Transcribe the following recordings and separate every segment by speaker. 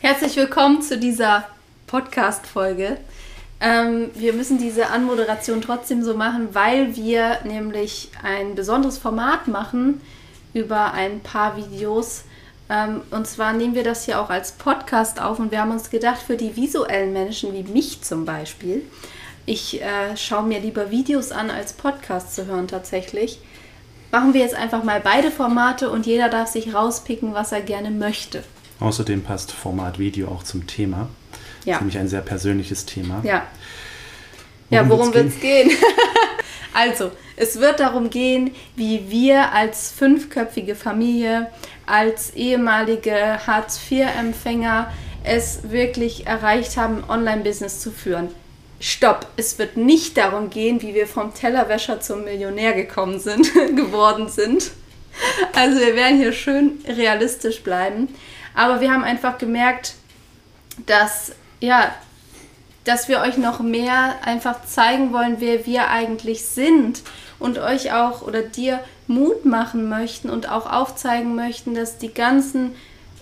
Speaker 1: Herzlich willkommen zu dieser Podcast-Folge. Ähm, wir müssen diese Anmoderation trotzdem so machen, weil wir nämlich ein besonderes Format machen über ein paar Videos. Ähm, und zwar nehmen wir das hier auch als Podcast auf und wir haben uns gedacht, für die visuellen Menschen wie mich zum Beispiel, ich äh, schaue mir lieber Videos an, als Podcast zu hören tatsächlich. Machen wir jetzt einfach mal beide Formate und jeder darf sich rauspicken, was er gerne möchte.
Speaker 2: Außerdem passt Format Video auch zum Thema. Ja. Das ist nämlich ein sehr persönliches Thema.
Speaker 1: Ja. Worum ja, worum wird es gehen? also, es wird darum gehen, wie wir als fünfköpfige Familie, als ehemalige Hartz-IV-Empfänger es wirklich erreicht haben, Online-Business zu führen. Stopp, es wird nicht darum gehen, wie wir vom Tellerwäscher zum Millionär gekommen sind, geworden sind. Also wir werden hier schön realistisch bleiben. Aber wir haben einfach gemerkt, dass, ja, dass wir euch noch mehr einfach zeigen wollen, wer wir eigentlich sind und euch auch oder dir Mut machen möchten und auch aufzeigen möchten, dass die ganzen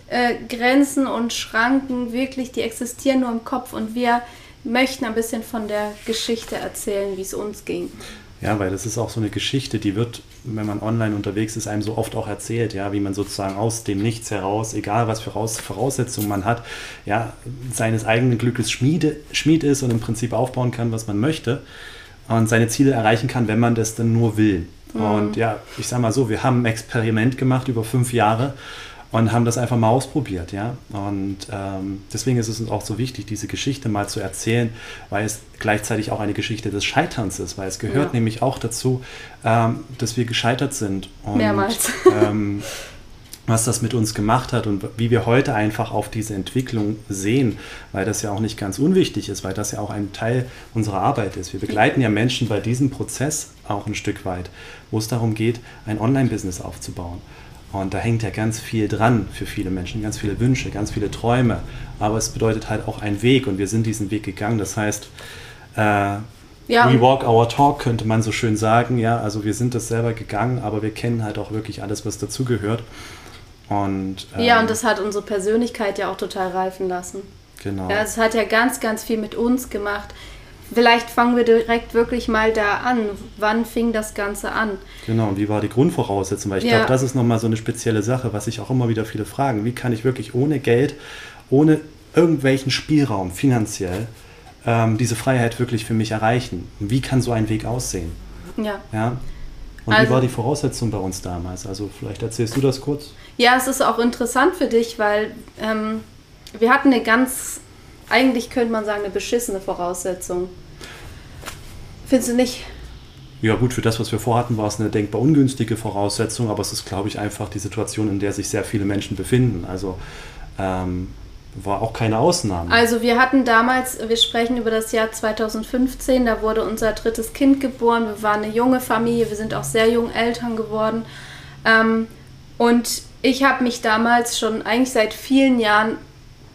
Speaker 1: äh, Grenzen und Schranken wirklich, die existieren nur im Kopf und wir möchten ein bisschen von der Geschichte erzählen, wie es uns ging.
Speaker 2: Ja, weil das ist auch so eine Geschichte, die wird, wenn man online unterwegs ist, einem so oft auch erzählt, ja, wie man sozusagen aus dem Nichts heraus, egal was für Voraussetzungen man hat, ja, seines eigenen Glückes Schmiede, Schmied ist und im Prinzip aufbauen kann, was man möchte und seine Ziele erreichen kann, wenn man das dann nur will. Mhm. Und ja, ich sag mal so, wir haben ein Experiment gemacht über fünf Jahre und haben das einfach mal ausprobiert, ja. Und ähm, deswegen ist es uns auch so wichtig, diese Geschichte mal zu erzählen, weil es gleichzeitig auch eine Geschichte des Scheiterns ist, weil es gehört ja. nämlich auch dazu, ähm, dass wir gescheitert sind.
Speaker 1: Und, Mehrmals.
Speaker 2: Ähm, was das mit uns gemacht hat und wie wir heute einfach auf diese Entwicklung sehen, weil das ja auch nicht ganz unwichtig ist, weil das ja auch ein Teil unserer Arbeit ist. Wir begleiten ja Menschen bei diesem Prozess auch ein Stück weit, wo es darum geht, ein Online-Business aufzubauen. Und da hängt ja ganz viel dran für viele Menschen, ganz viele Wünsche, ganz viele Träume. Aber es bedeutet halt auch ein Weg und wir sind diesen Weg gegangen. Das heißt, äh, ja. we walk our talk, könnte man so schön sagen. Ja, also wir sind das selber gegangen, aber wir kennen halt auch wirklich alles, was dazugehört. Und,
Speaker 1: ähm, ja, und das hat unsere Persönlichkeit ja auch total reifen lassen.
Speaker 2: Genau.
Speaker 1: Ja, es hat ja ganz, ganz viel mit uns gemacht. Vielleicht fangen wir direkt wirklich mal da an. Wann fing das Ganze an?
Speaker 2: Genau, und wie war die Grundvoraussetzung? Weil ich ja. glaube, das ist nochmal so eine spezielle Sache, was sich auch immer wieder viele fragen. Wie kann ich wirklich ohne Geld, ohne irgendwelchen Spielraum finanziell ähm, diese Freiheit wirklich für mich erreichen? Wie kann so ein Weg aussehen?
Speaker 1: Ja.
Speaker 2: ja? Und also, wie war die Voraussetzung bei uns damals? Also vielleicht erzählst du das kurz.
Speaker 1: Ja, es ist auch interessant für dich, weil ähm, wir hatten eine ganz eigentlich könnte man sagen, eine beschissene Voraussetzung. Findest du nicht?
Speaker 2: Ja gut, für das, was wir vorhatten, war es eine denkbar ungünstige Voraussetzung, aber es ist, glaube ich, einfach die Situation, in der sich sehr viele Menschen befinden. Also ähm, war auch keine Ausnahme.
Speaker 1: Also wir hatten damals, wir sprechen über das Jahr 2015, da wurde unser drittes Kind geboren. Wir waren eine junge Familie, wir sind auch sehr jung Eltern geworden. Ähm, und ich habe mich damals schon eigentlich seit vielen Jahren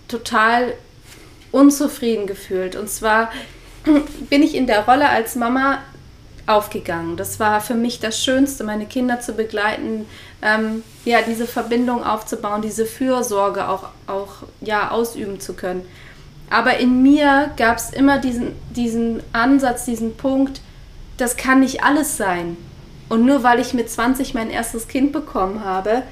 Speaker 1: total unzufrieden gefühlt. Und zwar bin ich in der Rolle als Mama aufgegangen. Das war für mich das Schönste, meine Kinder zu begleiten, ähm, ja, diese Verbindung aufzubauen, diese Fürsorge auch, auch ja, ausüben zu können. Aber in mir gab es immer diesen, diesen Ansatz, diesen Punkt, das kann nicht alles sein. Und nur weil ich mit 20 mein erstes Kind bekommen habe,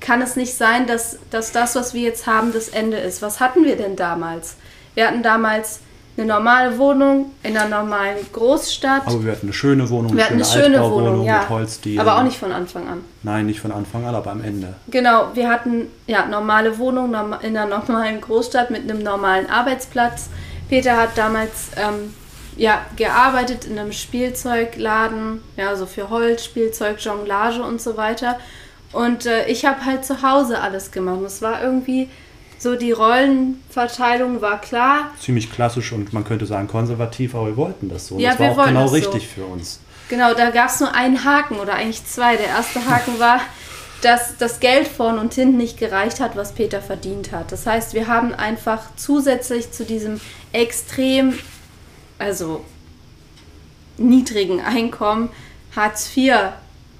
Speaker 1: kann es nicht sein, dass, dass das, was wir jetzt haben, das Ende ist. Was hatten wir denn damals? Wir hatten damals eine normale Wohnung in einer normalen Großstadt.
Speaker 2: Aber wir hatten eine schöne Wohnung,
Speaker 1: wir hatten eine schöne Wohnung, ja. mit Holzdielen. Aber auch nicht von Anfang an.
Speaker 2: Nein, nicht von Anfang an, aber am Ende.
Speaker 1: Genau, wir hatten ja normale Wohnung in einer normalen Großstadt mit einem normalen Arbeitsplatz. Peter hat damals ähm, ja, gearbeitet in einem Spielzeugladen, ja, so für Holz, Spielzeug, Jonglage und so weiter. Und äh, ich habe halt zu Hause alles gemacht. Es war irgendwie so die Rollenverteilung war klar.
Speaker 2: Ziemlich klassisch und man könnte sagen konservativ, aber wir wollten das so. Ja, das war auch genau richtig so. für uns.
Speaker 1: Genau, da gab es nur einen Haken oder eigentlich zwei. Der erste Haken war, dass das Geld vorn und hinten nicht gereicht hat, was Peter verdient hat. Das heißt, wir haben einfach zusätzlich zu diesem extrem, also niedrigen Einkommen Hartz IV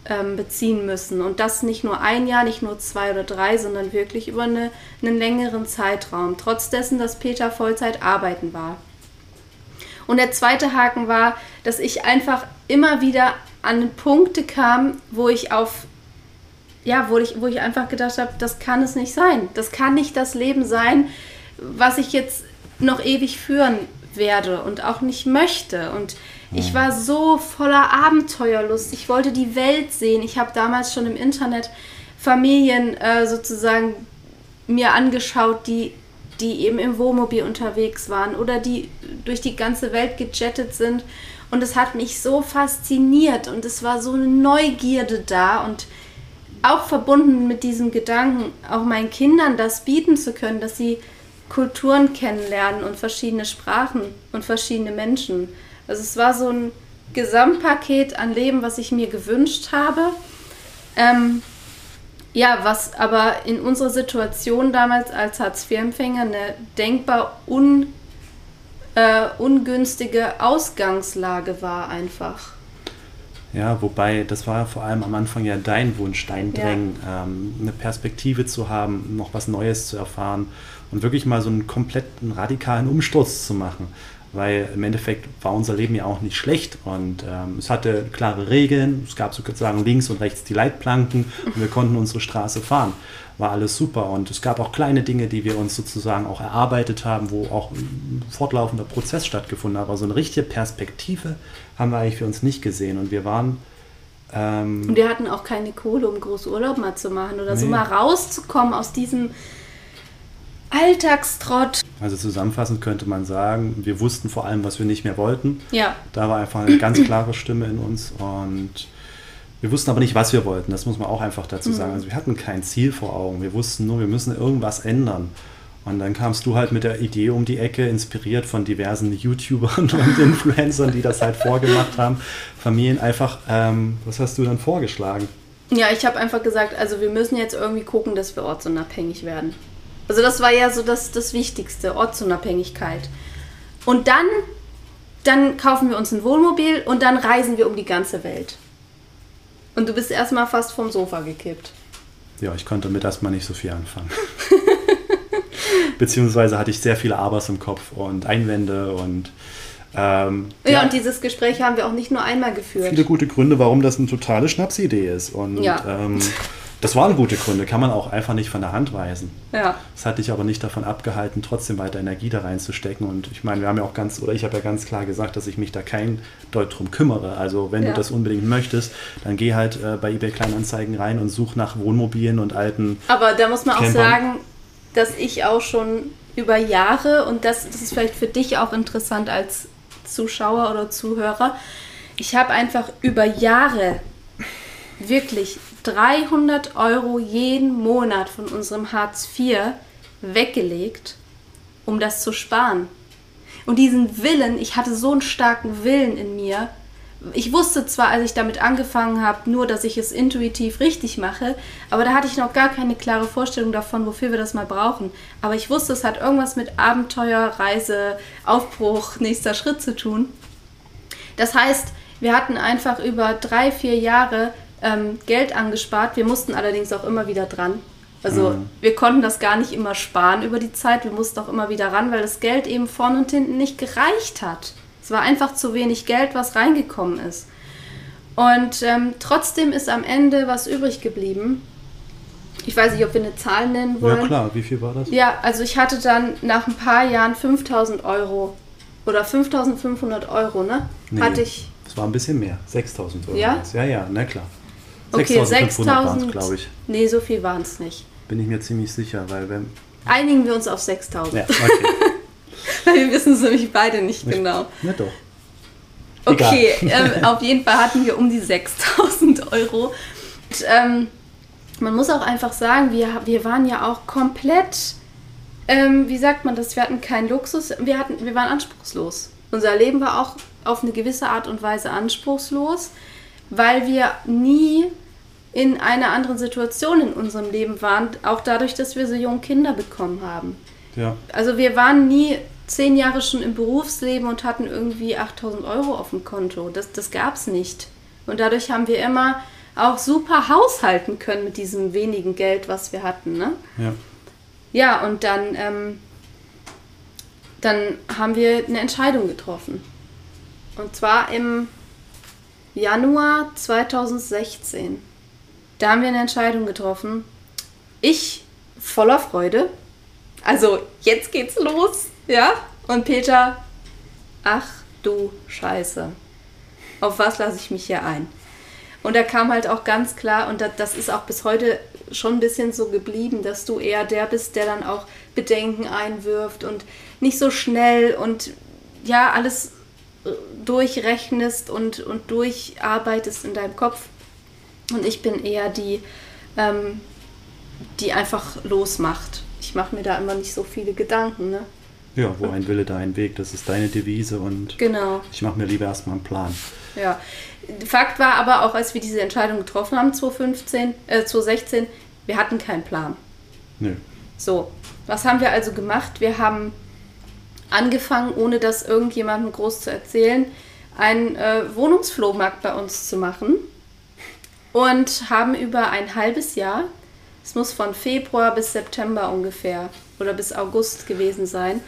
Speaker 1: ähm, beziehen müssen. Und das nicht nur ein Jahr, nicht nur zwei oder drei, sondern wirklich über eine, einen längeren Zeitraum. Trotz dessen, dass Peter Vollzeit arbeiten war. Und der zweite Haken war, dass ich einfach immer wieder an Punkte kam, wo ich auf ja, wo ich, wo ich einfach gedacht habe, das kann es nicht sein. Das kann nicht das Leben sein, was ich jetzt noch ewig führen werde und auch nicht möchte. Und ich war so voller Abenteuerlust. Ich wollte die Welt sehen. Ich habe damals schon im Internet Familien äh, sozusagen mir angeschaut, die, die eben im Wohnmobil unterwegs waren oder die durch die ganze Welt gejettet sind. Und es hat mich so fasziniert und es war so eine Neugierde da und auch verbunden mit diesem Gedanken, auch meinen Kindern das bieten zu können, dass sie Kulturen kennenlernen und verschiedene Sprachen und verschiedene Menschen. Also es war so ein Gesamtpaket an Leben, was ich mir gewünscht habe. Ähm, ja, was aber in unserer Situation damals als Hartz-IV-Empfänger eine denkbar un, äh, ungünstige Ausgangslage war einfach.
Speaker 2: Ja, wobei das war vor allem am Anfang ja dein Wunsch, dein Drängen, ja. ähm, eine Perspektive zu haben, noch was Neues zu erfahren und wirklich mal so einen kompletten radikalen Umsturz zu machen. Weil im Endeffekt war unser Leben ja auch nicht schlecht und ähm, es hatte klare Regeln, es gab sozusagen links und rechts die Leitplanken und wir konnten unsere Straße fahren war alles super. Und es gab auch kleine Dinge, die wir uns sozusagen auch erarbeitet haben, wo auch ein fortlaufender Prozess stattgefunden hat. Aber so eine richtige Perspektive haben wir eigentlich für uns nicht gesehen. Und wir waren.
Speaker 1: Ähm, und wir hatten auch keine Kohle, um groß Urlaub mal zu machen oder nee. so mal rauszukommen aus diesem Alltagstrott.
Speaker 2: Also zusammenfassend könnte man sagen, wir wussten vor allem, was wir nicht mehr wollten.
Speaker 1: Ja.
Speaker 2: Da war einfach eine ganz klare Stimme in uns und wir wussten aber nicht, was wir wollten. Das muss man auch einfach dazu mhm. sagen. Also wir hatten kein Ziel vor Augen. Wir wussten nur, wir müssen irgendwas ändern. Und dann kamst du halt mit der Idee um die Ecke, inspiriert von diversen YouTubern und Influencern, die das halt vorgemacht haben. Familien einfach, ähm, was hast du dann vorgeschlagen?
Speaker 1: Ja, ich habe einfach gesagt, also wir müssen jetzt irgendwie gucken, dass wir ortsunabhängig werden. Also das war ja so das, das Wichtigste, Ortsunabhängigkeit. Und dann, dann kaufen wir uns ein Wohnmobil und dann reisen wir um die ganze Welt. Und du bist erstmal fast vom Sofa gekippt.
Speaker 2: Ja, ich konnte mit erstmal nicht so viel anfangen. Beziehungsweise hatte ich sehr viele Abers im Kopf und Einwände und
Speaker 1: ähm, ja, ja, und dieses Gespräch haben wir auch nicht nur einmal geführt.
Speaker 2: Viele gute Gründe, warum das eine totale Schnapsidee ist. Und ja. ähm, das waren gute Gründe, kann man auch einfach nicht von der Hand weisen.
Speaker 1: Ja.
Speaker 2: Das hat dich aber nicht davon abgehalten, trotzdem weiter Energie da reinzustecken. Und ich meine, wir haben ja auch ganz, oder ich habe ja ganz klar gesagt, dass ich mich da kein Deut drum kümmere. Also wenn ja. du das unbedingt möchtest, dann geh halt äh, bei eBay Kleinanzeigen rein und such nach Wohnmobilen und alten.
Speaker 1: Aber da muss man Campern. auch sagen, dass ich auch schon über Jahre, und das, das ist vielleicht für dich auch interessant als Zuschauer oder Zuhörer, ich habe einfach über Jahre wirklich 300 Euro jeden Monat von unserem Hartz IV weggelegt, um das zu sparen. Und diesen Willen, ich hatte so einen starken Willen in mir. Ich wusste zwar, als ich damit angefangen habe, nur, dass ich es intuitiv richtig mache, aber da hatte ich noch gar keine klare Vorstellung davon, wofür wir das mal brauchen. Aber ich wusste, es hat irgendwas mit Abenteuer, Reise, Aufbruch, nächster Schritt zu tun. Das heißt, wir hatten einfach über drei, vier Jahre ähm, Geld angespart. Wir mussten allerdings auch immer wieder dran. Also mhm. wir konnten das gar nicht immer sparen über die Zeit. Wir mussten auch immer wieder ran, weil das Geld eben vorne und hinten nicht gereicht hat. Es war einfach zu wenig Geld, was reingekommen ist. Und ähm, trotzdem ist am Ende was übrig geblieben. Ich weiß nicht, ob wir eine Zahl nennen wollen.
Speaker 2: Ja klar, wie viel war das?
Speaker 1: Ja, also ich hatte dann nach ein paar Jahren 5000 Euro oder 5500 Euro, ne?
Speaker 2: Nee,
Speaker 1: hatte ich.
Speaker 2: Es war ein bisschen mehr, 6000 Euro.
Speaker 1: Ja?
Speaker 2: Ja, ja, na klar.
Speaker 1: Okay, 6000, glaube ich. Nee, so viel waren es nicht.
Speaker 2: Bin ich mir ziemlich sicher, weil wenn.
Speaker 1: Einigen wir uns auf 6000.
Speaker 2: Ja, okay.
Speaker 1: weil wir wissen es nämlich beide nicht, nicht genau.
Speaker 2: Ja, doch.
Speaker 1: Okay, ähm, auf jeden Fall hatten wir um die 6000 Euro. Und, ähm, man muss auch einfach sagen, wir, wir waren ja auch komplett, ähm, wie sagt man das, wir hatten keinen Luxus, wir, hatten, wir waren anspruchslos. Unser Leben war auch auf eine gewisse Art und Weise anspruchslos, weil wir nie in einer anderen Situation in unserem Leben waren, auch dadurch, dass wir so junge Kinder bekommen haben.
Speaker 2: Ja.
Speaker 1: Also wir waren nie zehn Jahre schon im Berufsleben und hatten irgendwie 8000 Euro auf dem Konto. Das, das gab es nicht. Und dadurch haben wir immer auch super haushalten können mit diesem wenigen Geld, was wir hatten. Ne?
Speaker 2: Ja.
Speaker 1: Ja, und dann, ähm, dann haben wir eine Entscheidung getroffen. Und zwar im Januar 2016. Da haben wir eine Entscheidung getroffen. Ich voller Freude. Also jetzt geht's los, ja? Und Peter, ach du Scheiße. Auf was lasse ich mich hier ein? Und da kam halt auch ganz klar, und das ist auch bis heute schon ein bisschen so geblieben, dass du eher der bist, der dann auch Bedenken einwirft und nicht so schnell und ja, alles äh, durchrechnest und, und durcharbeitest in deinem Kopf. Und ich bin eher die, ähm, die einfach losmacht. Ich mache mir da immer nicht so viele Gedanken. Ne?
Speaker 2: Ja, wo ein Wille, da ein Weg. Das ist deine Devise und
Speaker 1: genau.
Speaker 2: ich mache mir lieber erstmal einen Plan.
Speaker 1: Ja. Fakt war aber auch, als wir diese Entscheidung getroffen haben, 2015, äh, 2016, wir hatten keinen Plan.
Speaker 2: Nö.
Speaker 1: So, was haben wir also gemacht? Wir haben angefangen, ohne das irgendjemandem groß zu erzählen, einen äh, Wohnungsflohmarkt bei uns zu machen und haben über ein halbes Jahr, es muss von Februar bis September ungefähr oder bis August gewesen sein,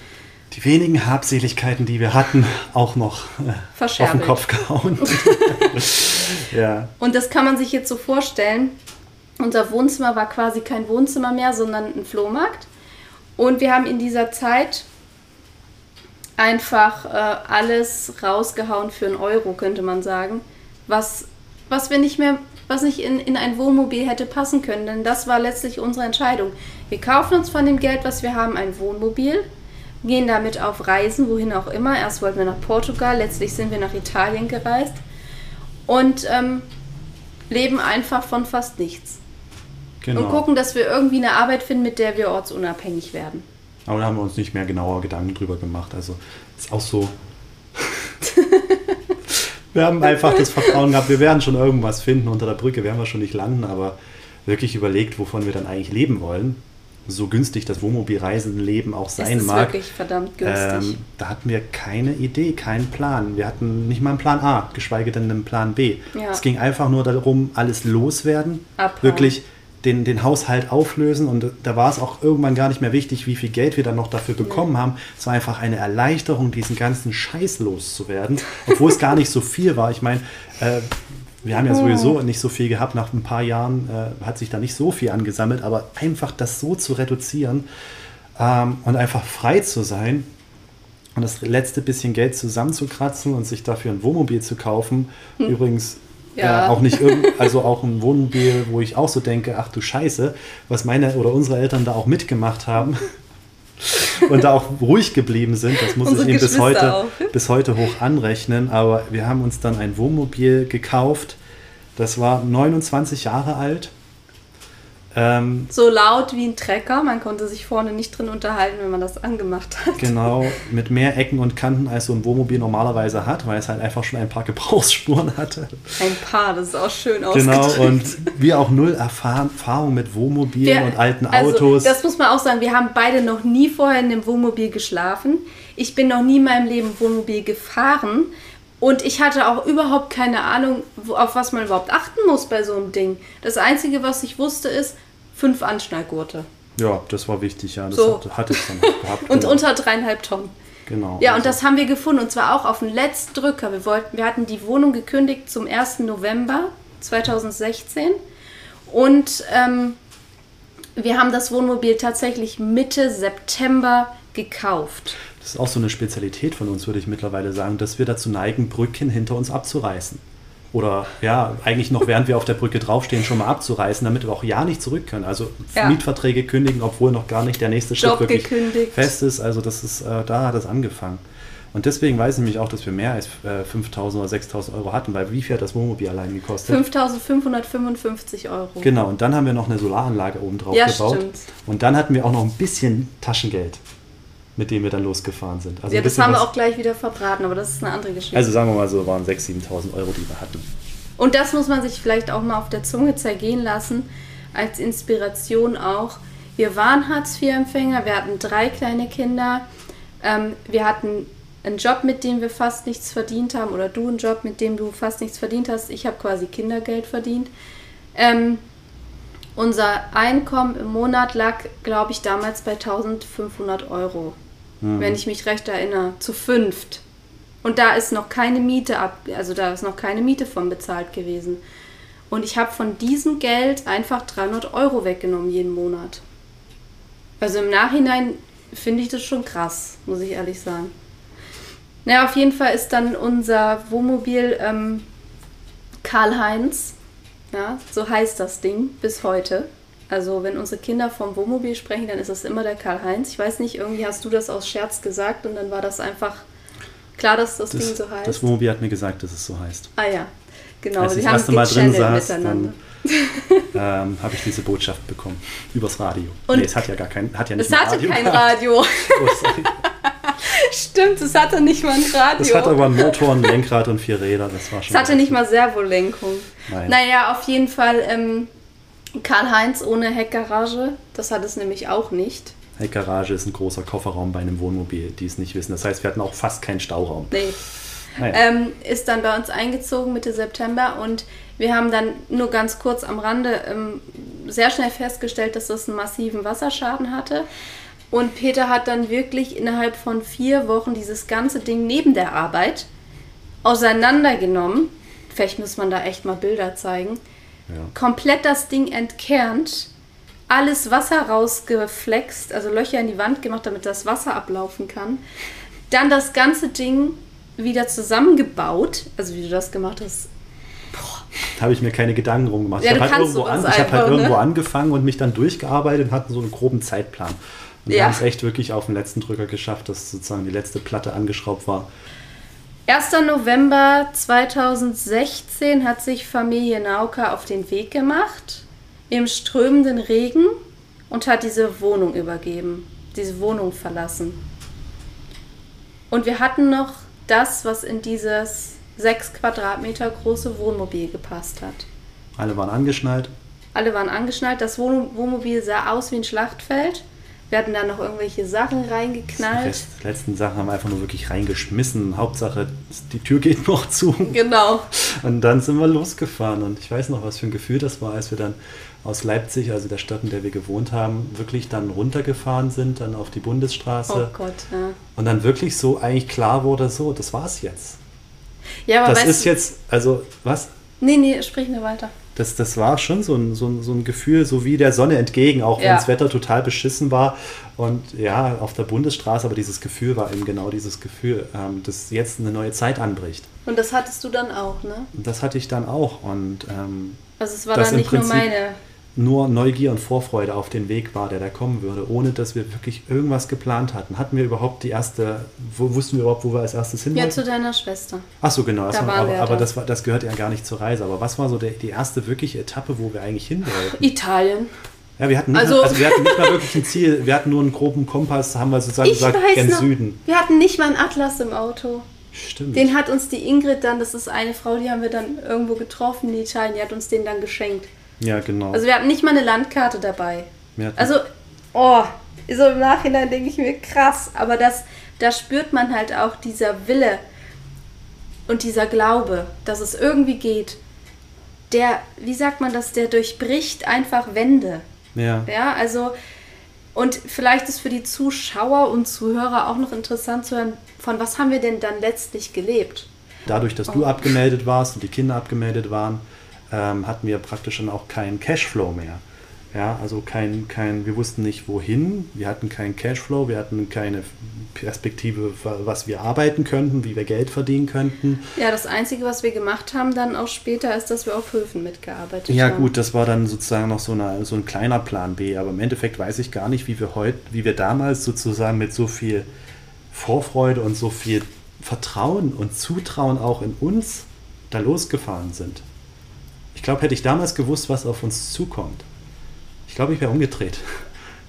Speaker 2: die wenigen Habseligkeiten, die wir hatten, auch noch äh, auf den Kopf gehauen.
Speaker 1: ja. Und das kann man sich jetzt so vorstellen. Unser Wohnzimmer war quasi kein Wohnzimmer mehr, sondern ein Flohmarkt. Und wir haben in dieser Zeit einfach äh, alles rausgehauen für einen Euro, könnte man sagen, was, was wir nicht mehr, was nicht in, in ein Wohnmobil hätte passen können. Denn das war letztlich unsere Entscheidung. Wir kaufen uns von dem Geld, was wir haben, ein Wohnmobil gehen damit auf Reisen, wohin auch immer. Erst wollten wir nach Portugal, letztlich sind wir nach Italien gereist und ähm, leben einfach von fast nichts. Genau. Und gucken, dass wir irgendwie eine Arbeit finden, mit der wir ortsunabhängig werden.
Speaker 2: Aber da haben wir uns nicht mehr genauer Gedanken drüber gemacht. Also ist auch so. Wir haben einfach das Vertrauen gehabt, wir werden schon irgendwas finden. Unter der Brücke werden wir schon nicht landen, aber wirklich überlegt, wovon wir dann eigentlich leben wollen so günstig das Wohnmobilreisenleben auch sein
Speaker 1: es ist
Speaker 2: mag.
Speaker 1: wirklich verdammt günstig.
Speaker 2: Ähm, da hatten wir keine Idee, keinen Plan. Wir hatten nicht mal einen Plan A, geschweige denn einen Plan B. Ja. Es ging einfach nur darum, alles loswerden,
Speaker 1: Abhauen.
Speaker 2: wirklich den, den Haushalt auflösen und da war es auch irgendwann gar nicht mehr wichtig, wie viel Geld wir dann noch dafür bekommen haben. Es war einfach eine Erleichterung, diesen ganzen Scheiß loszuwerden, obwohl es gar nicht so viel war. Ich meine, äh, wir haben ja sowieso nicht so viel gehabt. Nach ein paar Jahren äh, hat sich da nicht so viel angesammelt, aber einfach das so zu reduzieren ähm, und einfach frei zu sein und das letzte bisschen Geld zusammenzukratzen und sich dafür ein Wohnmobil zu kaufen. Hm. Übrigens ja. Äh, auch nicht also auch ein Wohnmobil, wo ich auch so denke, ach du Scheiße, was meine oder unsere Eltern da auch mitgemacht haben und da auch ruhig geblieben sind. Das muss Unsere ich ihnen bis heute, bis heute hoch anrechnen. Aber wir haben uns dann ein Wohnmobil gekauft. Das war 29 Jahre alt.
Speaker 1: Ähm, so laut wie ein Trecker, man konnte sich vorne nicht drin unterhalten, wenn man das angemacht hat.
Speaker 2: Genau, mit mehr Ecken und Kanten als so ein Wohnmobil normalerweise hat, weil es halt einfach schon ein paar Gebrauchsspuren hatte.
Speaker 1: Ein paar, das ist auch schön.
Speaker 2: Genau, und wir auch null Erfahrung mit Wohnmobilen wir, und alten also, Autos.
Speaker 1: Das muss man auch sagen, wir haben beide noch nie vorher in einem Wohnmobil geschlafen. Ich bin noch nie in meinem Leben Wohnmobil gefahren. Und ich hatte auch überhaupt keine Ahnung, auf was man überhaupt achten muss bei so einem Ding. Das Einzige, was ich wusste, ist fünf Anschnallgurte.
Speaker 2: Ja, das war wichtig, ja. Das
Speaker 1: so.
Speaker 2: hatte, hatte ich dann gehabt.
Speaker 1: und genau. unter dreieinhalb Tonnen.
Speaker 2: Genau.
Speaker 1: Ja, also. und das haben wir gefunden und zwar auch auf den letzten Drücker. Wir, wollten, wir hatten die Wohnung gekündigt zum 1. November 2016 und ähm, wir haben das Wohnmobil tatsächlich Mitte September gekauft.
Speaker 2: Das ist auch so eine Spezialität von uns, würde ich mittlerweile sagen, dass wir dazu neigen, Brücken hinter uns abzureißen. Oder ja, eigentlich noch während wir auf der Brücke draufstehen, schon mal abzureißen, damit wir auch ja nicht zurück können. Also ja. Mietverträge kündigen, obwohl noch gar nicht der nächste Schritt wirklich gekündigt. fest ist. Also das ist, äh, da hat es angefangen. Und deswegen weiß ich nämlich auch, dass wir mehr als äh, 5.000 oder 6.000 Euro hatten, weil wie viel hat das Wohnmobil allein gekostet?
Speaker 1: 5.555 Euro.
Speaker 2: Genau, und dann haben wir noch eine Solaranlage oben drauf ja, gebaut. Stimmt. Und dann hatten wir auch noch ein bisschen Taschengeld mit dem wir dann losgefahren sind.
Speaker 1: Also ja, das haben wir auch gleich wieder verbraten, aber das ist eine andere Geschichte.
Speaker 2: Also sagen wir mal so, waren 6.000, 7.000 Euro, die wir hatten.
Speaker 1: Und das muss man sich vielleicht auch mal auf der Zunge zergehen lassen, als Inspiration auch. Wir waren Hartz-IV-Empfänger, wir hatten drei kleine Kinder, ähm, wir hatten einen Job, mit dem wir fast nichts verdient haben, oder du einen Job, mit dem du fast nichts verdient hast. Ich habe quasi Kindergeld verdient. Ähm, unser Einkommen im Monat lag, glaube ich, damals bei 1500 Euro, mhm. wenn ich mich recht erinnere, zu fünft. Und da ist noch keine Miete ab, also da ist noch keine Miete von bezahlt gewesen. Und ich habe von diesem Geld einfach 300 Euro weggenommen jeden Monat. Also im Nachhinein finde ich das schon krass, muss ich ehrlich sagen. Naja, auf jeden Fall ist dann unser Wohnmobil ähm, Karl-Heinz ja, so heißt das Ding bis heute. Also wenn unsere Kinder vom Wohnmobil sprechen, dann ist das immer der Karl-Heinz. Ich weiß nicht, irgendwie hast du das aus Scherz gesagt und dann war das einfach klar, dass das, das Ding so heißt.
Speaker 2: Das Wohnmobil hat mir gesagt, dass es so heißt.
Speaker 1: Ah ja, genau.
Speaker 2: Als ich das erste Mal drin saß, dann ähm, habe ich diese Botschaft bekommen. Übers Radio.
Speaker 1: Und
Speaker 2: nee, es hat ja gar kein, hat ja nicht
Speaker 1: Es hatte Radio kein gehabt. Radio. Oh, Stimmt, es hatte nicht mal ein Radio.
Speaker 2: Es hatte aber einen Motor, ein Lenkrad und vier Räder. Das war schon.
Speaker 1: Es hatte nicht mal Servolenkung. Nein. Naja, auf jeden Fall ähm, Karl-Heinz ohne Heckgarage. Das hat es nämlich auch nicht.
Speaker 2: Heckgarage ist ein großer Kofferraum bei einem Wohnmobil, die es nicht wissen. Das heißt, wir hatten auch fast keinen Stauraum.
Speaker 1: Nee. Naja. Ähm, ist dann bei uns eingezogen Mitte September und wir haben dann nur ganz kurz am Rande ähm, sehr schnell festgestellt, dass das einen massiven Wasserschaden hatte. Und Peter hat dann wirklich innerhalb von vier Wochen dieses ganze Ding neben der Arbeit auseinandergenommen. Vielleicht muss man da echt mal Bilder zeigen. Ja. Komplett das Ding entkernt, alles Wasser rausgeflext, also Löcher in die Wand gemacht, damit das Wasser ablaufen kann. Dann das ganze Ding wieder zusammengebaut, also wie du das gemacht hast.
Speaker 2: Da habe ich mir keine Gedanken drum gemacht.
Speaker 1: Ja,
Speaker 2: ich habe halt,
Speaker 1: irgendwo,
Speaker 2: an, ich hab halt ne? irgendwo angefangen und mich dann durchgearbeitet und hatte so einen groben Zeitplan. Und ja. wir haben es echt wirklich auf den letzten Drücker geschafft, dass sozusagen die letzte Platte angeschraubt war.
Speaker 1: 1. November 2016 hat sich Familie Nauka auf den Weg gemacht im strömenden Regen und hat diese Wohnung übergeben, diese Wohnung verlassen. Und wir hatten noch das, was in dieses sechs Quadratmeter große Wohnmobil gepasst hat.
Speaker 2: Alle waren angeschnallt.
Speaker 1: Alle waren angeschnallt. Das Wohnmobil sah aus wie ein Schlachtfeld. Wir hatten da noch irgendwelche Sachen reingeknallt.
Speaker 2: Die letzten Sachen haben wir einfach nur wirklich reingeschmissen. Hauptsache, die Tür geht noch zu.
Speaker 1: Genau.
Speaker 2: Und dann sind wir losgefahren. Und ich weiß noch, was für ein Gefühl das war, als wir dann aus Leipzig, also der Stadt, in der wir gewohnt haben, wirklich dann runtergefahren sind, dann auf die Bundesstraße.
Speaker 1: Oh Gott, ja.
Speaker 2: Und dann wirklich so eigentlich klar wurde, so, das war's jetzt.
Speaker 1: Ja, aber
Speaker 2: das ist jetzt, also, was?
Speaker 1: Nee, nee, sprich nur weiter
Speaker 2: das, das war schon so ein, so, ein, so ein Gefühl, so wie der Sonne entgegen, auch wenn das Wetter total beschissen war. Und ja, auf der Bundesstraße, aber dieses Gefühl war eben genau dieses Gefühl, ähm, dass jetzt eine neue Zeit anbricht.
Speaker 1: Und das hattest du dann auch, ne?
Speaker 2: Das hatte ich dann auch. Und, ähm,
Speaker 1: also es war dann nicht Prinzip, nur meine
Speaker 2: nur Neugier und Vorfreude auf den Weg war, der da kommen würde, ohne dass wir wirklich irgendwas geplant hatten. Hatten wir überhaupt die erste, wo wussten wir überhaupt, wo wir als erstes hin
Speaker 1: Ja, zu deiner Schwester.
Speaker 2: Ach so, genau. Da war, aber, aber das, war, das gehört ja gar nicht zur Reise. Aber was war so der, die erste wirkliche Etappe, wo wir eigentlich hin wollten?
Speaker 1: Italien.
Speaker 2: Ja, wir hatten, nicht also, mal, also wir hatten nicht mal wirklich ein Ziel. Wir hatten nur einen groben Kompass, haben wir sozusagen gesagt, gen Süden.
Speaker 1: Wir hatten nicht mal einen Atlas im Auto.
Speaker 2: Stimmt.
Speaker 1: Den hat uns die Ingrid dann, das ist eine Frau, die haben wir dann irgendwo getroffen in Italien, die hat uns den dann geschenkt.
Speaker 2: Ja, genau.
Speaker 1: Also wir hatten nicht mal eine Landkarte dabei. Also, oh, so im Nachhinein denke ich mir krass, aber das, da spürt man halt auch dieser Wille und dieser Glaube, dass es irgendwie geht. Der, wie sagt man das, der durchbricht einfach Wände.
Speaker 2: Ja.
Speaker 1: Ja, also, und vielleicht ist für die Zuschauer und Zuhörer auch noch interessant zu hören, von was haben wir denn dann letztlich gelebt?
Speaker 2: Dadurch, dass oh. du abgemeldet warst und die Kinder abgemeldet waren, ähm, hatten wir praktisch dann auch keinen Cashflow mehr. Ja, also kein, kein, wir wussten nicht wohin, wir hatten keinen Cashflow, wir hatten keine Perspektive, was wir arbeiten könnten, wie wir Geld verdienen könnten.
Speaker 1: Ja, das Einzige, was wir gemacht haben dann auch später, ist, dass wir auf Höfen mitgearbeitet
Speaker 2: ja,
Speaker 1: haben.
Speaker 2: Ja gut, das war dann sozusagen noch so, eine, so ein kleiner Plan B, aber im Endeffekt weiß ich gar nicht, wie wir heute, wie wir damals sozusagen mit so viel Vorfreude und so viel Vertrauen und Zutrauen auch in uns da losgefahren sind. Ich glaube, hätte ich damals gewusst, was auf uns zukommt, ich glaube, ich wäre umgedreht.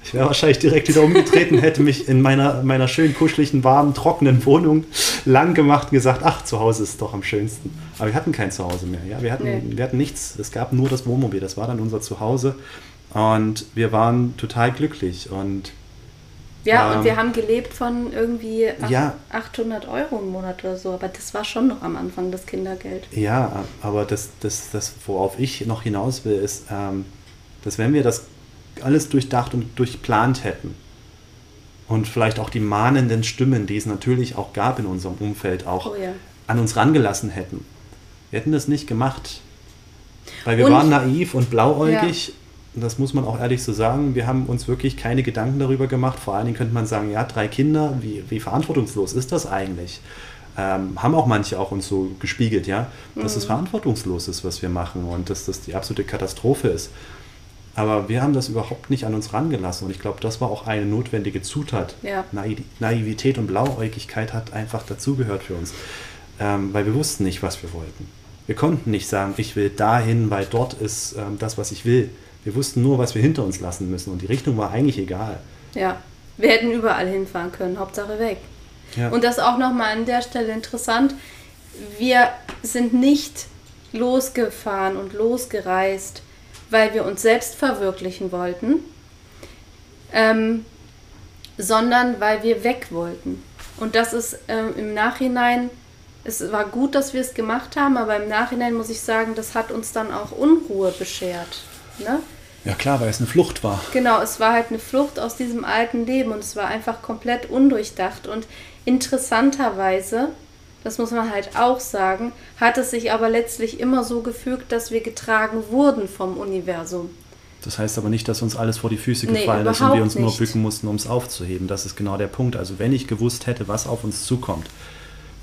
Speaker 2: Ich wäre wahrscheinlich direkt wieder umgedreht und hätte mich in meiner, meiner schön kuscheligen, warmen, trockenen Wohnung lang gemacht und gesagt, ach, zu Hause ist doch am schönsten. Aber wir hatten kein Zuhause mehr. Ja? Wir, hatten, nee. wir hatten nichts. Es gab nur das Wohnmobil. Das war dann unser Zuhause. Und wir waren total glücklich. Und
Speaker 1: Ja,
Speaker 2: Ähm,
Speaker 1: und wir haben gelebt von irgendwie ach-
Speaker 2: Ja.
Speaker 1: 800 Euro im Monat oder so, aber das war schon noch am Anfang das Kindergeld.
Speaker 2: Ja, aber das, das, das worauf ich noch hinaus will, ist, ähm, dass wenn wir das alles durchdacht und durchplant hätten und vielleicht auch die mahnenden Stimmen, die es natürlich auch gab in unserem Umfeld, auch
Speaker 1: Oh ja.
Speaker 2: an uns rangelassen hätten, wir hätten das nicht gemacht. Weil wir
Speaker 1: Und-
Speaker 2: waren naiv und blauäugig. Das muss man auch ehrlich so sagen. Wir haben uns wirklich keine Gedanken darüber gemacht. Vor allen Dingen könnte man sagen, ja, drei Kinder, wie, wie verantwortungslos ist das eigentlich? Ähm, haben auch manche auch uns so gespiegelt, ja, dass
Speaker 1: Mhm.
Speaker 2: es verantwortungslos ist, was wir machen und dass das die absolute Katastrophe ist. Aber wir haben das überhaupt nicht an uns rangelassen und ich glaube, das war auch eine notwendige Zutat.
Speaker 1: Ja.
Speaker 2: Naiv Naivität und Blauäugigkeit hat einfach dazugehört für uns, ähm, weil wir wussten nicht, was wir wollten. Wir konnten nicht sagen, ich will dahin, weil dort ist ähm, das, was ich will. Wir wussten nur, was wir hinter uns lassen müssen und die Richtung war eigentlich egal.
Speaker 1: Ja, wir hätten überall hinfahren können, Hauptsache weg.
Speaker 2: Ja.
Speaker 1: Und das auch nochmal an der Stelle interessant. Wir sind nicht losgefahren und losgereist, weil wir uns selbst verwirklichen wollten, ähm, sondern weil wir weg wollten. Und das ist ähm, im Nachhinein, es war gut, dass wir es gemacht haben, aber im Nachhinein muss ich sagen, das hat uns dann auch Unruhe beschert. Ne?
Speaker 2: Ja klar, weil es eine Flucht war.
Speaker 1: Genau, es war halt eine Flucht aus diesem alten Leben und es war einfach komplett undurchdacht. Und interessanterweise, das muss man halt auch sagen, hat es sich aber letztlich immer so gefügt, dass wir getragen wurden vom Universum.
Speaker 2: Das heißt aber nicht, dass uns alles vor die Füße
Speaker 1: Nee,
Speaker 2: gefallen ist und wir uns nur
Speaker 1: nicht.
Speaker 2: bücken mussten, um es aufzuheben. Das ist genau der Punkt. Also wenn ich gewusst hätte, was auf uns zukommt,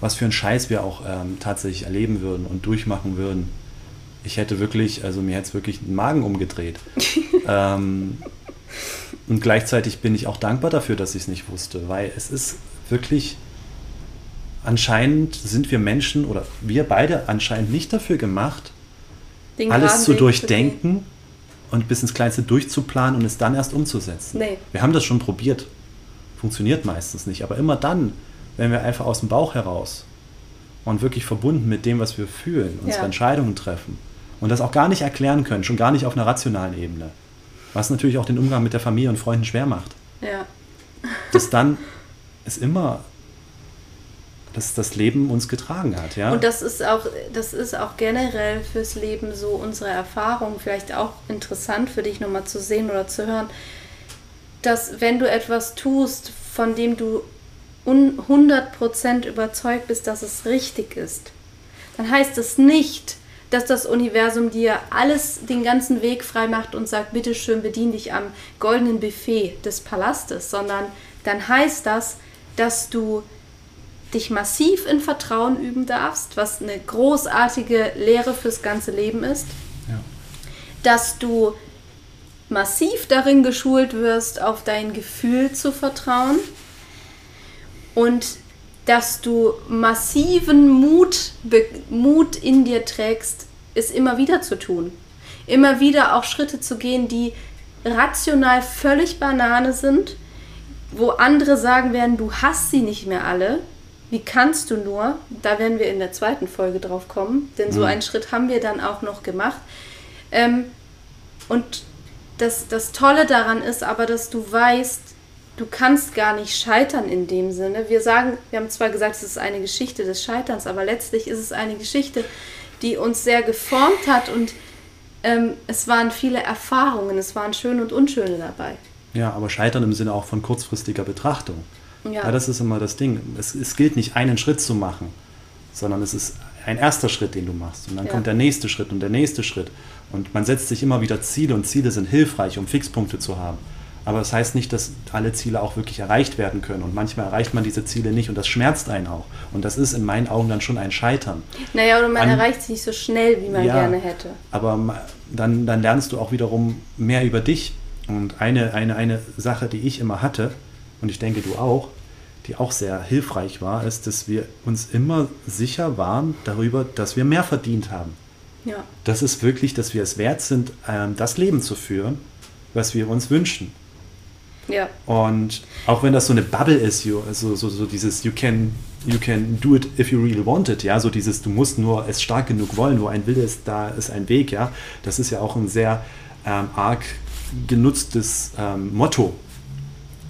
Speaker 2: was für einen Scheiß wir auch ähm, tatsächlich erleben würden und durchmachen würden, ich hätte wirklich, also mir hätte es wirklich den Magen umgedreht. ähm, und gleichzeitig bin ich auch dankbar dafür, dass ich es nicht wusste, weil es ist wirklich, anscheinend sind wir Menschen oder wir beide anscheinend nicht dafür gemacht,
Speaker 1: Den
Speaker 2: alles zu durchdenken und bis ins Kleinste durchzuplanen und es dann erst umzusetzen.
Speaker 1: Nee.
Speaker 2: Wir haben das schon probiert. Funktioniert meistens nicht. Aber immer dann, wenn wir einfach aus dem Bauch heraus und wirklich verbunden mit dem, was wir fühlen, unsere
Speaker 1: Ja.
Speaker 2: Entscheidungen treffen und das auch gar nicht erklären können, schon gar nicht auf einer rationalen Ebene. Was natürlich auch den Umgang mit der Familie und Freunden schwer macht.
Speaker 1: Ja,
Speaker 2: Dass dann es immer dass das Leben uns getragen hat. Ja?
Speaker 1: Und das ist auch, das ist auch generell fürs Leben so unsere Erfahrung, vielleicht auch interessant für dich nochmal zu sehen oder zu hören, dass wenn du etwas tust, von dem du un- 100% überzeugt bist, dass es richtig ist, dann heißt es nicht, dass das Universum dir alles, den ganzen Weg frei macht und sagt, bitte schön bedien dich am goldenen Buffet des Palastes, sondern dann heißt das, dass du dich massiv in Vertrauen üben darfst, was eine großartige Lehre fürs ganze Leben ist,
Speaker 2: ja.
Speaker 1: dass du massiv darin geschult wirst, auf dein Gefühl zu vertrauen und dass du massiven Mut, be, Mut in dir trägst, es immer wieder zu tun. Immer wieder auch Schritte zu gehen, die rational völlig Banane sind, wo andere sagen werden, du hast sie nicht mehr alle. Wie kannst du nur? Da werden wir in der zweiten Folge drauf kommen, denn so
Speaker 2: Mhm.
Speaker 1: einen Schritt haben wir dann auch noch gemacht. Ähm, und das, das Tolle daran ist aber, dass du weißt, du kannst gar nicht scheitern in dem Sinne. Wir sagen, wir haben zwar gesagt, es ist eine Geschichte des Scheiterns, aber letztlich ist es eine Geschichte, die uns sehr geformt hat und ähm, es waren viele Erfahrungen, es waren schöne und unschöne dabei.
Speaker 2: Ja, aber scheitern im Sinne auch von kurzfristiger Betrachtung.
Speaker 1: Ja.
Speaker 2: Ja, das ist immer das Ding. Es, es gilt nicht, einen Schritt zu machen, sondern es ist ein erster Schritt, den du machst. Und dann
Speaker 1: Ja.
Speaker 2: kommt der nächste Schritt und der nächste Schritt. Und man setzt sich immer wieder Ziele und Ziele sind hilfreich, um Fixpunkte zu haben. Aber das heißt nicht, dass alle Ziele auch wirklich erreicht werden können. Und manchmal erreicht man diese Ziele nicht und das schmerzt einen auch. Und das ist in meinen Augen dann schon ein Scheitern.
Speaker 1: Naja, oder man
Speaker 2: An-
Speaker 1: erreicht es nicht so schnell, wie man
Speaker 2: Ja.
Speaker 1: gerne hätte.
Speaker 2: Aber dann, dann lernst du auch wiederum mehr über dich. Und eine, eine, eine Sache, die ich immer hatte, und ich denke du auch, die auch sehr hilfreich war, ist, dass wir uns immer sicher waren darüber, dass wir mehr verdient haben.
Speaker 1: Ja.
Speaker 2: Das ist wirklich, dass wir es wert sind, ähm, das Leben zu führen, was wir uns wünschen.
Speaker 1: Ja.
Speaker 2: Und auch wenn das so eine Bubble ist, you, so, so, so dieses you can, you can do it if you really want it, ja, so dieses du musst nur es stark genug wollen, wo ein Wille ist, da ist ein Weg, ja. Das ist ja auch ein sehr ähm, arg genutztes ähm, Motto.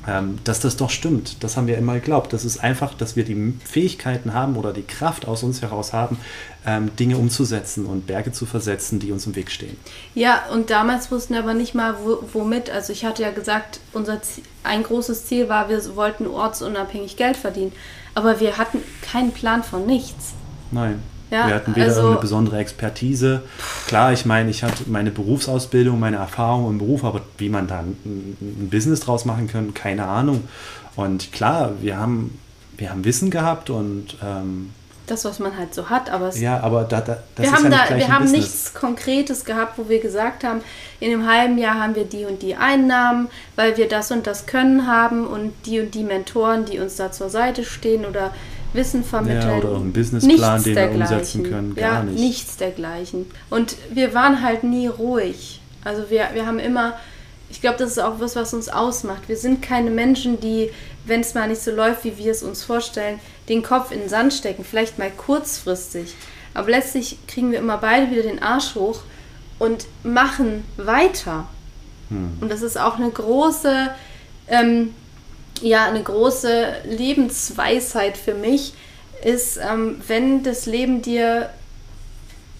Speaker 2: Ähm, dass das doch stimmt. Das haben wir immer geglaubt. Das ist einfach, dass wir die Fähigkeiten haben oder die Kraft aus uns heraus haben, ähm, Dinge umzusetzen und Berge zu versetzen, die uns im Weg stehen.
Speaker 1: Ja, und damals wussten wir aber nicht mal, wo, womit. Also ich hatte ja gesagt, unser Ziel, ein großes Ziel war, wir wollten ortsunabhängig Geld verdienen. Aber wir hatten keinen Plan von nichts.
Speaker 2: Nein. Ja, wir hatten weder also, eine besondere Expertise. Klar, ich meine, ich hatte meine Berufsausbildung, meine Erfahrung im Beruf, aber wie man da ein, ein Business draus machen kann, keine Ahnung. Und klar, wir haben, wir haben Wissen gehabt und ähm,
Speaker 1: das, was man halt so hat, aber es,
Speaker 2: ja, aber da, da,
Speaker 1: wir haben ja da, wir haben Business. nichts Konkretes gehabt, wo wir gesagt haben, in einem halben Jahr haben wir die und die Einnahmen, weil wir das und das können haben und die und die Mentoren, die uns da zur Seite stehen oder Wissen vermitteln. Ja,
Speaker 2: oder einen Businessplan, den wir umsetzen können.
Speaker 1: Gar ja, nicht. nichts dergleichen. Und wir waren halt nie ruhig. Also wir, wir haben immer, ich glaube, das ist auch was, was uns ausmacht. Wir sind keine Menschen, die, wenn es mal nicht so läuft, wie wir es uns vorstellen, den Kopf in den Sand stecken. Vielleicht mal kurzfristig. Aber letztlich kriegen wir immer beide wieder den Arsch hoch und machen weiter. Hm. Und das ist auch eine große ähm, ja, eine große Lebensweisheit für mich ist, ähm, wenn das Leben dir,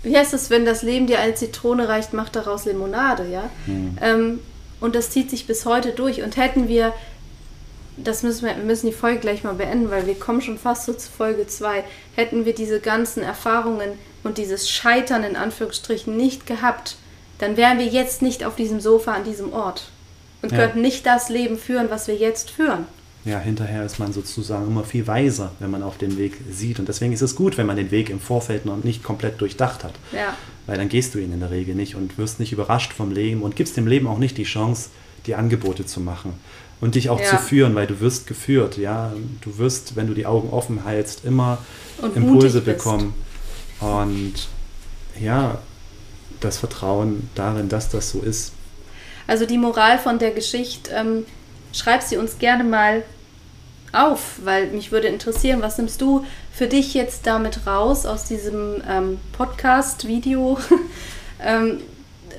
Speaker 1: wie heißt es, wenn das Leben dir eine Zitrone reicht, macht daraus Limonade, ja. Mhm. Ähm, und das zieht sich bis heute durch. Und hätten wir, das müssen wir, wir müssen die Folge gleich mal beenden, weil wir kommen schon fast so zu Folge 2, hätten wir diese ganzen Erfahrungen und dieses Scheitern in Anführungsstrichen nicht gehabt, dann wären wir jetzt nicht auf diesem Sofa an diesem Ort und ja. könnten nicht das Leben führen, was wir jetzt führen.
Speaker 2: Ja, hinterher ist man sozusagen immer viel weiser, wenn man auf den Weg sieht. Und deswegen ist es gut, wenn man den Weg im Vorfeld noch nicht komplett durchdacht hat.
Speaker 1: Ja.
Speaker 2: Weil dann gehst du ihn in der Regel nicht und wirst nicht überrascht vom Leben und gibst dem Leben auch nicht die Chance, die Angebote zu machen und dich auch ja. zu führen, weil du wirst geführt. Ja, du wirst, wenn du die Augen offen hältst, immer und Impulse bekommen. Und ja, das Vertrauen darin, dass das so ist,
Speaker 1: also die Moral von der Geschichte, ähm, schreib sie uns gerne mal auf, weil mich würde interessieren, was nimmst du für dich jetzt damit raus aus diesem ähm, Podcast-Video? ähm,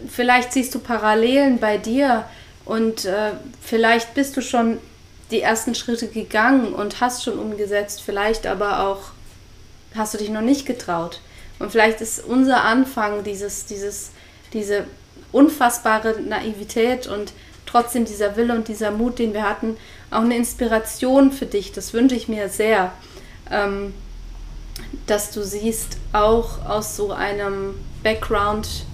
Speaker 1: vielleicht siehst du Parallelen bei dir und äh, vielleicht bist du schon die ersten Schritte gegangen und hast schon umgesetzt, vielleicht aber auch hast du dich noch nicht getraut. Und vielleicht ist unser Anfang dieses, dieses, diese unfassbare Naivität und trotzdem dieser Wille und dieser Mut, den wir hatten, auch eine Inspiration für dich. Das wünsche ich mir sehr, ähm, dass du siehst, auch aus so einem Background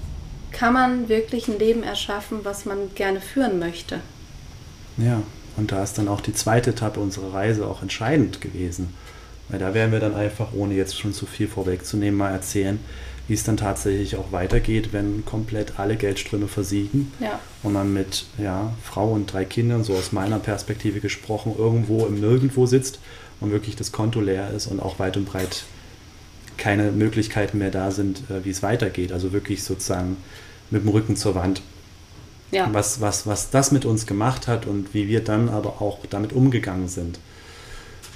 Speaker 1: kann man wirklich ein Leben erschaffen, was man gerne führen möchte.
Speaker 2: Ja, und da ist dann auch die zweite Etappe unserer Reise auch entscheidend gewesen. Weil da werden wir dann einfach, ohne jetzt schon zu viel vorwegzunehmen, mal erzählen, wie es dann tatsächlich auch weitergeht, wenn komplett alle Geldströme versiegen
Speaker 1: ja.
Speaker 2: und man mit ja, Frau und drei Kindern, so aus meiner Perspektive gesprochen, irgendwo im Nirgendwo sitzt und wirklich das Konto leer ist und auch weit und breit keine Möglichkeiten mehr da sind, äh, wie es weitergeht. Also wirklich sozusagen mit dem Rücken zur Wand. Ja. Was, was, was das mit uns gemacht hat und wie wir dann aber auch damit umgegangen sind.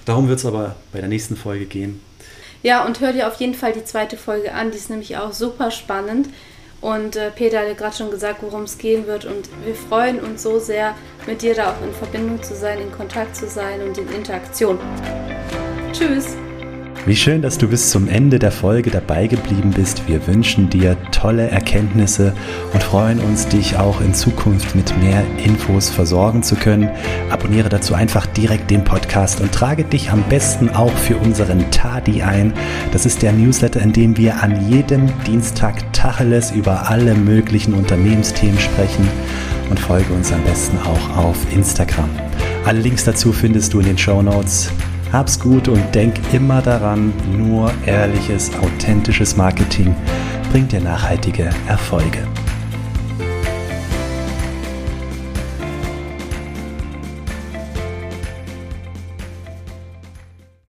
Speaker 2: Darum wird es aber bei der nächsten Folge gehen.
Speaker 1: Ja, und hör dir auf jeden Fall die zweite Folge an, die ist nämlich auch super spannend. Und äh, Peter hat ja gerade schon gesagt, worum es gehen wird. Und wir freuen uns so sehr, mit dir da auch in Verbindung zu sein, in Kontakt zu sein und in Interaktion. Tschüss!
Speaker 2: Wie schön, dass du bis zum Ende der Folge dabei geblieben bist. Wir wünschen dir tolle Erkenntnisse und freuen uns, dich auch in Zukunft mit mehr Infos versorgen zu können. Abonniere dazu einfach direkt den Podcast und trage dich am besten auch für unseren Tadi ein. Das ist der Newsletter, in dem wir an jedem Dienstag Tacheles über alle möglichen Unternehmensthemen sprechen und folge uns am besten auch auf Instagram. Alle Links dazu findest du in den Show Notes. Hab's gut und denk immer daran, nur ehrliches, authentisches Marketing bringt dir nachhaltige Erfolge.